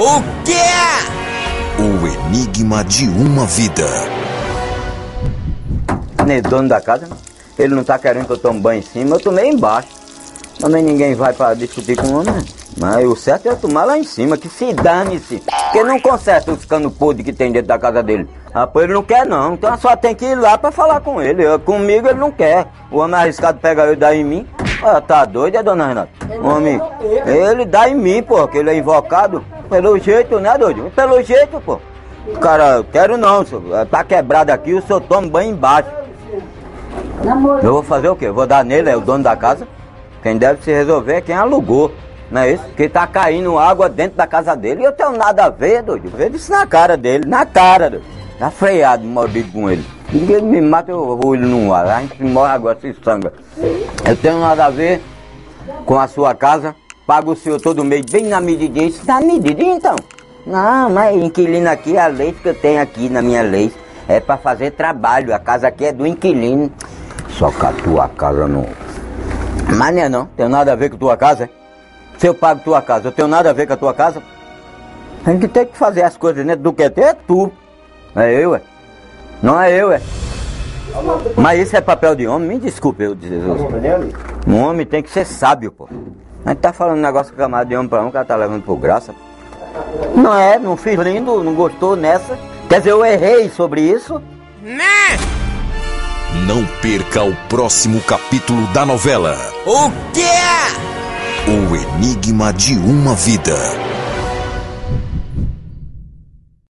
O quê? O enigma de uma vida. Nem dono da casa, ele não tá querendo que eu tome banho em cima, eu tomei embaixo. Também ninguém vai pra discutir com o homem, né? Mas o certo é eu tomar lá em cima, que se dane-se. Porque não conserta os canos podres que tem dentro da casa dele. Ah, pô, ele não quer não, então só tem que ir lá pra falar com ele. Eu, comigo ele não quer. O homem arriscado pega eu e dá em mim. Ah, tá doido, é dona Renata? O homem, ele dá em mim, pô, que ele é invocado. Pelo jeito, né, doido? Pelo jeito, pô. Cara, eu quero não, senhor. tá quebrado aqui, o senhor toma banho embaixo. Eu vou fazer o quê? Vou dar nele, é o dono da casa? Quem deve se resolver é quem alugou. Não é isso? Que tá caindo água dentro da casa dele e eu tenho nada a ver, doido. Vê isso na cara dele, na cara, doido. Tá freado, mordido com ele. Ninguém me mata, eu vou ele no ar. A gente morre agora, se sangra. Eu tenho nada a ver com a sua casa. Pago o senhor todo mês, bem na medidinha. Isso na medidinha, então? Não, mas inquilino aqui, a lei que eu tenho aqui na minha lei é pra fazer trabalho. A casa aqui é do inquilino. Só que a tua casa não. Mas não é não, tem nada a ver com tua casa, é? Se eu pago tua casa, eu tenho nada a ver com a tua casa? A gente tem que fazer as coisas dentro do que é tu. É eu, é. Não é eu, é. Mas isso é papel de homem, me desculpe eu dizer isso. Um homem tem que ser sábio, pô. A gente tá falando um negócio com camada de homem pra um, o cara tá levando por graça. Não é, não fiz lindo, não gostou nessa. Quer dizer, eu errei sobre isso. Né? Não perca o próximo capítulo da novela O quê? O Enigma de uma Vida.